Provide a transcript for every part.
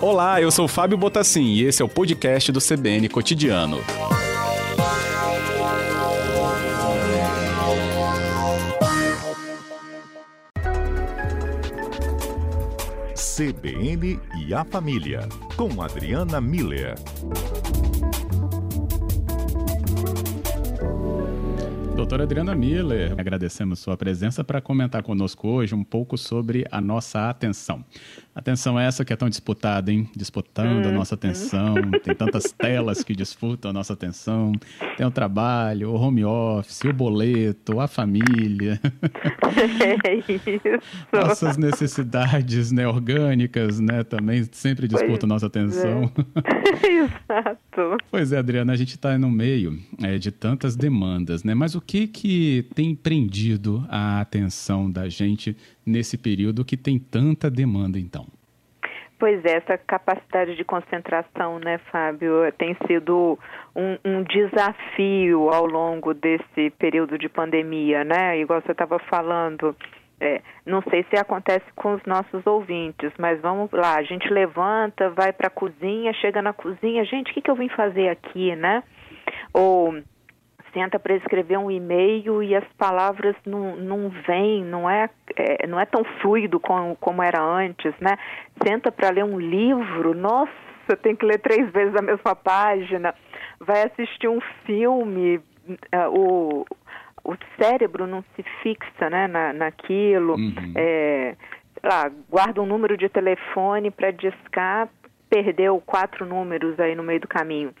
Olá, eu sou Fábio Botassin e esse é o podcast do CBN Cotidiano. CBN e a Família, com Adriana Miller. Doutora Adriana Miller, agradecemos sua presença para comentar conosco hoje um pouco sobre a nossa atenção. Atenção essa que é tão disputada, hein? Disputando a Hum, nossa atenção. Tem tantas telas que disputam a nossa atenção. Tem o trabalho, o home office, o boleto, a família. É isso. Nossas necessidades né, orgânicas, né? Também sempre disputam nossa atenção. Exato. Pois é, Adriana, a gente está no meio é, de tantas demandas, né? Mas o que que tem prendido a atenção da gente nesse período que tem tanta demanda, então? Pois é, essa capacidade de concentração, né, Fábio, tem sido um, um desafio ao longo desse período de pandemia, né? Igual você estava falando. É, não sei se acontece com os nossos ouvintes, mas vamos lá, a gente levanta, vai para a cozinha, chega na cozinha, gente, o que, que eu vim fazer aqui, né? Ou senta para escrever um e-mail e as palavras não, não vêm, não é, é não é tão fluido como, como era antes, né? Senta para ler um livro, nossa, tem que ler três vezes a mesma página. Vai assistir um filme, uh, o, o cérebro não se fixa, né, na, naquilo. Uhum. É, lá, guarda um número de telefone para discar, perdeu quatro números aí no meio do caminho.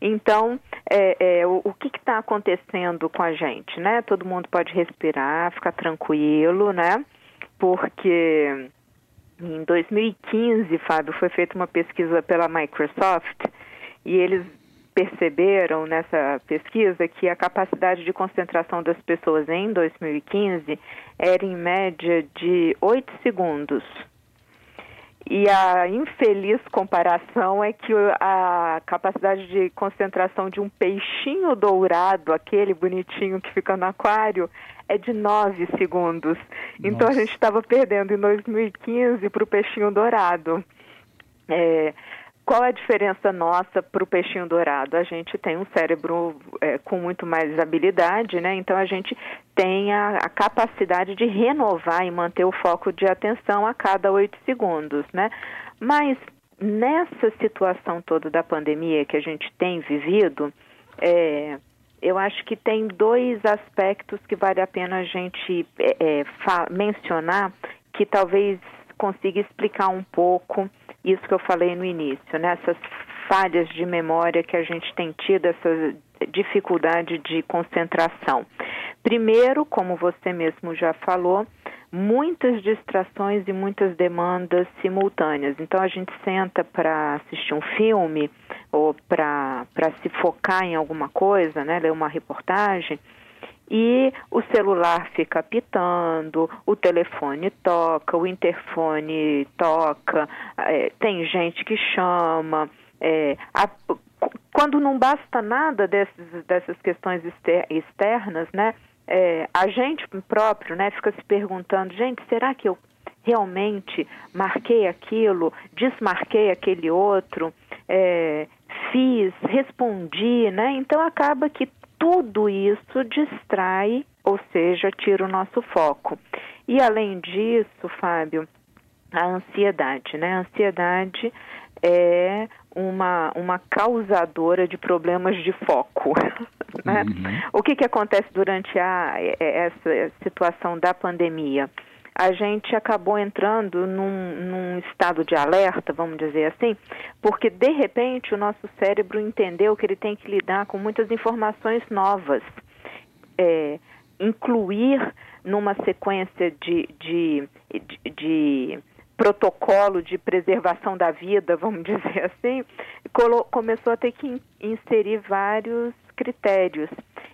Então, é, é, o, o, que está acontecendo com a gente, né? Todo mundo pode respirar, ficar tranquilo, né? Porque em 2015, Fábio, foi feita uma pesquisa pela Microsoft e eles perceberam nessa pesquisa que a capacidade de concentração das pessoas em 2015 era em média de 8 segundos. E a infeliz comparação é que a capacidade de concentração de um peixinho dourado, aquele bonitinho que fica no aquário, é de 9 segundos. Nossa. Então a gente estava perdendo em 2015 para o peixinho dourado. É, qual é a diferença nossa para o peixinho dourado? A gente tem um cérebro é, com muito mais habilidade, né? Então a gente tem a, a, capacidade de renovar e manter o foco de atenção a cada oito segundos, né? Mas nessa situação toda da pandemia que a gente tem vivido, é, eu acho que tem dois aspectos que vale a pena a gente é, mencionar que talvez consiga explicar um pouco isso que eu falei no início, né? essas falhas de memória que a gente tem tido, essa dificuldade de concentração. Primeiro, como você mesmo já falou, muitas distrações e muitas demandas simultâneas. Então a gente senta para assistir um filme ou para se focar em alguma coisa, né? ler uma reportagem e o celular fica apitando, o telefone toca, o interfone toca, é, tem gente que chama. É, a, quando não basta nada desses, dessas questões exter, externas, né, é, a gente próprio né, fica se perguntando, gente, será que eu realmente marquei aquilo, desmarquei aquele outro, é, fiz, respondi, né? Então acaba que tudo isso distrai, ou seja, tira o nosso foco. E além disso, Fábio, a ansiedade, né? A ansiedade é uma, uma causadora de problemas de foco. Né? Uhum. O que, que acontece durante a, essa situação da pandemia? A gente acabou entrando num, num, estado de alerta, vamos dizer assim, porque de repente o nosso cérebro entendeu que ele tem que lidar com muitas informações novas. É, incluir numa sequência de, de, de, de protocolo de preservação da vida, vamos dizer assim, começou a ter que inserir vários critérios.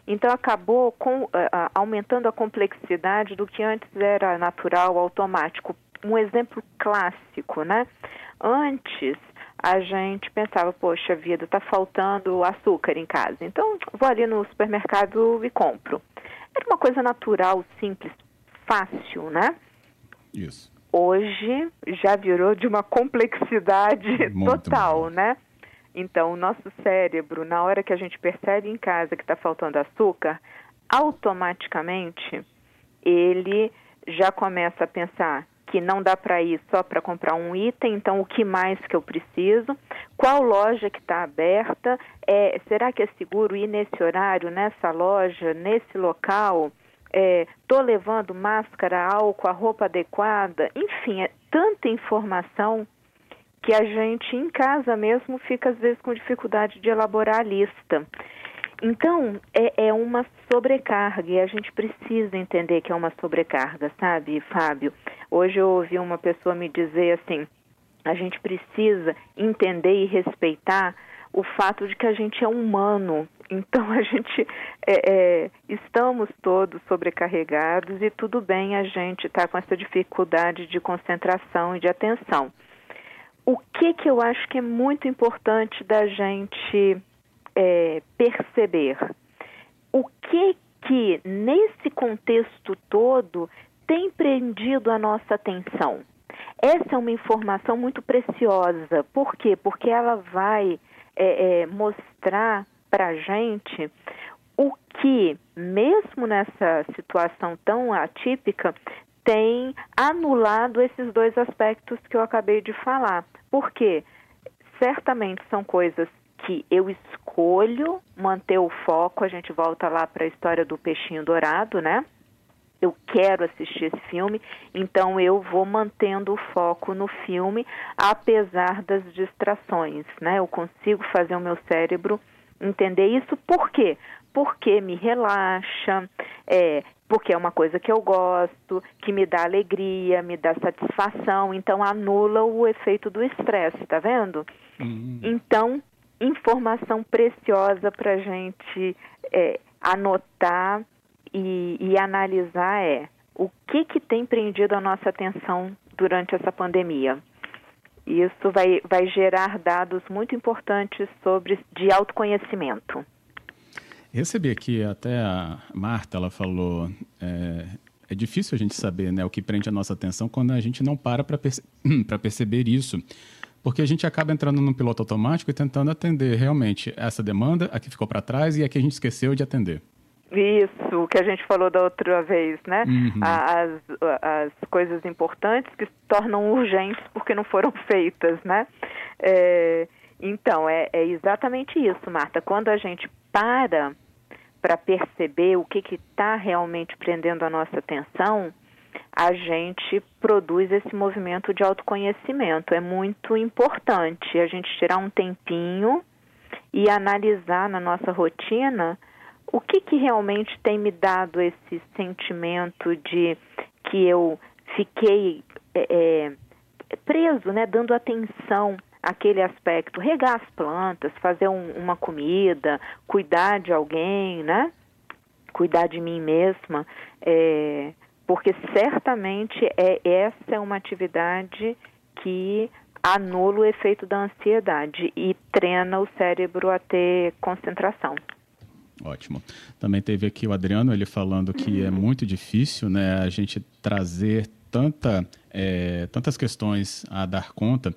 Então acabou com, uh, aumentando a complexidade do que antes era natural, automático. Um exemplo clássico, né? Antes a gente pensava, poxa vida, está faltando açúcar em casa, então vou ali no supermercado e compro. Era uma coisa natural, simples, fácil, né? Isso. hoje já virou de uma complexidade Muito total, bom. né? Então, o nosso cérebro, na hora que a gente percebe em casa que está faltando açúcar, automaticamente ele já começa a pensar que não dá para ir só para comprar um item, então o que mais que eu preciso? Qual loja que está aberta? É, será que é seguro ir nesse horário, nessa loja, nesse local? Estou é, levando máscara, álcool, a roupa adequada? Enfim, é tanta informação que a gente em casa mesmo fica às vezes com dificuldade de elaborar a lista. Então, é, é, uma sobrecarga e a gente precisa entender que é uma sobrecarga, sabe, Fábio? Hoje eu ouvi uma pessoa me dizer assim: a gente precisa entender e respeitar o fato de que a gente é humano. Então, a gente é, é, estamos todos sobrecarregados e tudo bem a gente estar tá com essa dificuldade de concentração e de atenção. O que, que eu acho que é muito importante da gente é, perceber o que que nesse contexto todo tem prendido a nossa atenção. Essa é uma informação muito preciosa. Por quê? Porque ela vai é, é, mostrar para a gente o que, mesmo nessa situação tão atípica, tem anulado esses dois aspectos que eu acabei de falar. Por quê? Certamente são coisas que eu escolho manter o foco, a gente volta lá para a história do peixinho dourado, né? Eu quero assistir esse filme, então eu vou mantendo o foco no filme, apesar das distrações, né? Eu consigo fazer o meu cérebro entender isso, por quê? Porque me relaxa, é, porque é uma coisa que eu gosto, que me dá alegria, me dá satisfação, então anula o efeito do estresse, tá vendo? Uhum. Então, informação preciosa para a gente é, anotar e, e, analisar é o que, que tem prendido a nossa atenção durante essa pandemia. Isso vai, vai gerar dados muito importantes sobre de autoconhecimento. Recebi aqui até a Marta, ela falou, é, é difícil a gente saber né, o que prende a nossa atenção quando a gente não para para perce perceber isso porque a gente acaba entrando num piloto automático e tentando atender realmente essa demanda, a que ficou para trás e a que a gente esqueceu de atender. Isso, o que a gente falou da outra vez, né? Uhum. As, as coisas importantes que se tornam urgentes porque não foram feitas, né? É, então, é, é exatamente isso, Marta. Quando a gente para para perceber o que está realmente prendendo a nossa atenção, a gente produz esse movimento de autoconhecimento. É muito importante a gente tirar um tempinho e analisar na nossa rotina o que, que realmente tem me dado esse sentimento de que eu fiquei é, é, preso, né, dando atenção àquele aspecto, regar as plantas, fazer um, uma comida, cuidar de alguém, né, cuidar de mim mesma. É, porque certamente é essa é uma atividade que anula o efeito da ansiedade e treina o cérebro a ter concentração. Ótimo. Também teve aqui o Adriano, ele falando que é muito difícil né, a gente trazer tanta, é, tantas questões a dar conta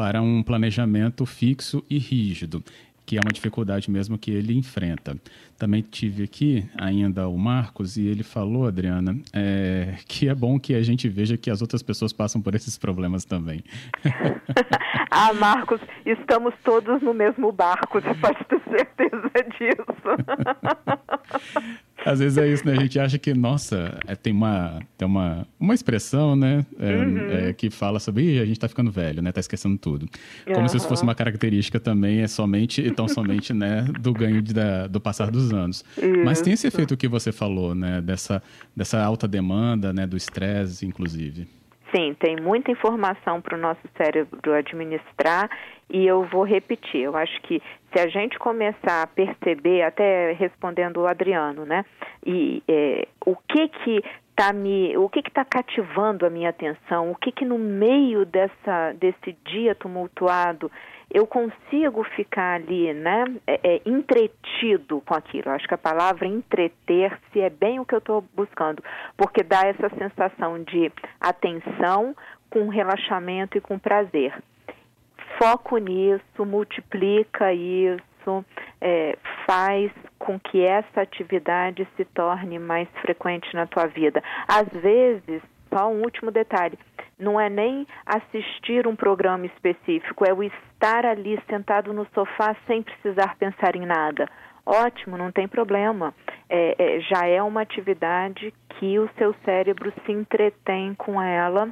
para um planejamento fixo e rígido que é uma dificuldade mesmo que ele enfrenta. Também tive aqui ainda o Marcos e ele falou, Adriana, é, que é bom que a gente veja que as outras pessoas passam por esses problemas também. ah, Marcos, estamos todos no mesmo barco, você pode ter certeza disso. Às vezes é isso, né? A gente acha que, nossa, é, tem, uma, tem uma, uma expressão, né? É, uhum. é, que fala sobre, a gente tá ficando velho, né? Tá esquecendo tudo. Como uhum. se isso fosse uma característica também, é somente, então somente, né? Do ganho de, da, do passar dos anos. Isso. Mas tem esse efeito que você falou, né? Dessa, dessa alta demanda, né? Do estresse, inclusive. Sim, tem muita informação para o nosso cérebro administrar e eu vou repetir. Eu acho que se a gente começar a perceber, até respondendo o Adriano, né, e é, o que que tá me, o que está cativando a minha atenção, o que, que no meio dessa, desse dia tumultuado eu consigo ficar ali, né, é, é, entretido com aquilo. Acho que a palavra entreter-se é bem o que eu estou buscando, porque dá essa sensação de atenção com relaxamento e com prazer. Foco nisso, multiplica isso, é, faz com que essa atividade se torne mais frequente na tua vida. Às vezes, só um último detalhe, não é nem assistir um programa específico, é o estar ali sentado no sofá sem precisar pensar em nada. Ótimo, não tem problema. É, é, já é uma atividade que o seu cérebro se entretém com ela,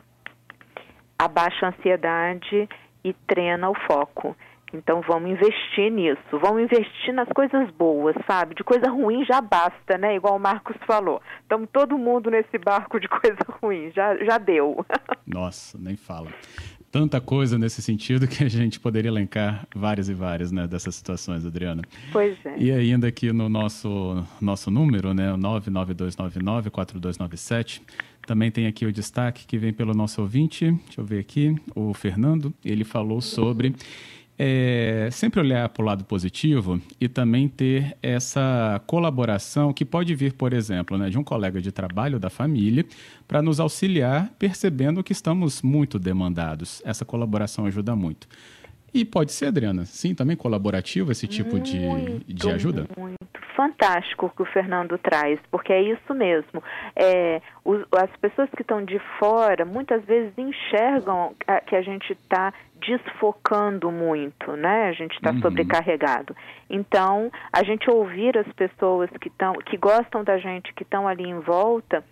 abaixa a ansiedade e treina o foco. Então vamos investir nisso, vamos investir nas coisas boas, sabe? De coisa ruim já basta, né? Igual o Marcos falou. Estamos todo mundo nesse barco de coisa ruim, já, já deu. Nossa, nem fala. Tanta coisa nesse sentido que a gente poderia elencar várias e várias né, dessas situações, Adriana. Pois é. E ainda aqui no nosso, nosso número, né, 99299-4297, também tem aqui o destaque que vem pelo nosso ouvinte, deixa eu ver aqui, o Fernando, ele falou sobre é, sempre olhar para o lado positivo e também ter essa colaboração que pode vir, por exemplo, né, de um colega de trabalho da família para nos auxiliar percebendo que estamos muito demandados. Essa colaboração ajuda muito. E pode ser, Adriana, sim, também colaborativo esse tipo muito, de, de ajuda? Muito fantástico o que o Fernando traz, porque é isso mesmo. É, os, as pessoas que estão de fora muitas vezes enxergam que a gente está desfocando muito, né? A gente está uhum. sobrecarregado. Então, a gente ouvir as pessoas que estão, que gostam da gente, que estão ali em volta,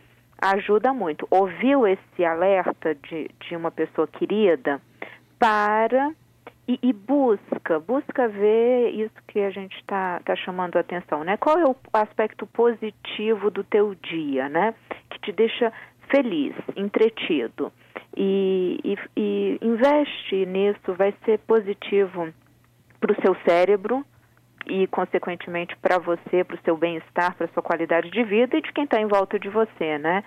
ajuda muito. Ouviu esse alerta de, de uma pessoa querida? Para e, e, busca, busca ver isso que a gente está tá chamando a atenção, né? Qual é o aspecto positivo do teu dia, né? Que te deixa feliz, entretido. E, e, e investe nisso, vai ser positivo para o seu cérebro e, consequentemente, para você, para o seu bem-estar, para a sua qualidade de vida e de quem está em volta de você, né?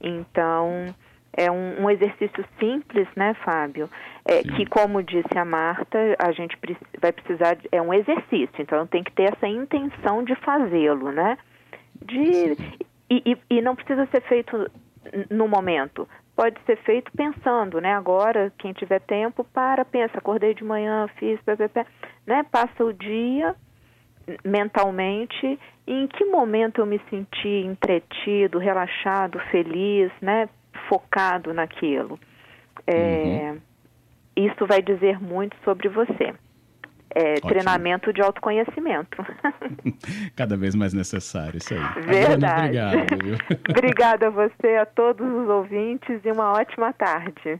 Então, é um, um, exercício simples, né, Fábio? É, que, como disse a Marta, a gente vai precisar. De, é um exercício, então tem que ter essa intenção de fazê-lo, né? De, e, e, e, não precisa ser feito no momento. Pode ser feito pensando, né? Agora, quem tiver tempo, para, pensa, acordei de manhã, fiz, pé, pé, pé, né? Passa o dia mentalmente em que momento eu me senti entretido, relaxado, feliz, né? Focado naquilo. É, uhum. Isso vai dizer muito sobre você. É, treinamento de autoconhecimento. Cada vez mais necessário, isso aí. Verdade. obrigado. Viu? Obrigada a você, a todos os ouvintes e uma ótima tarde.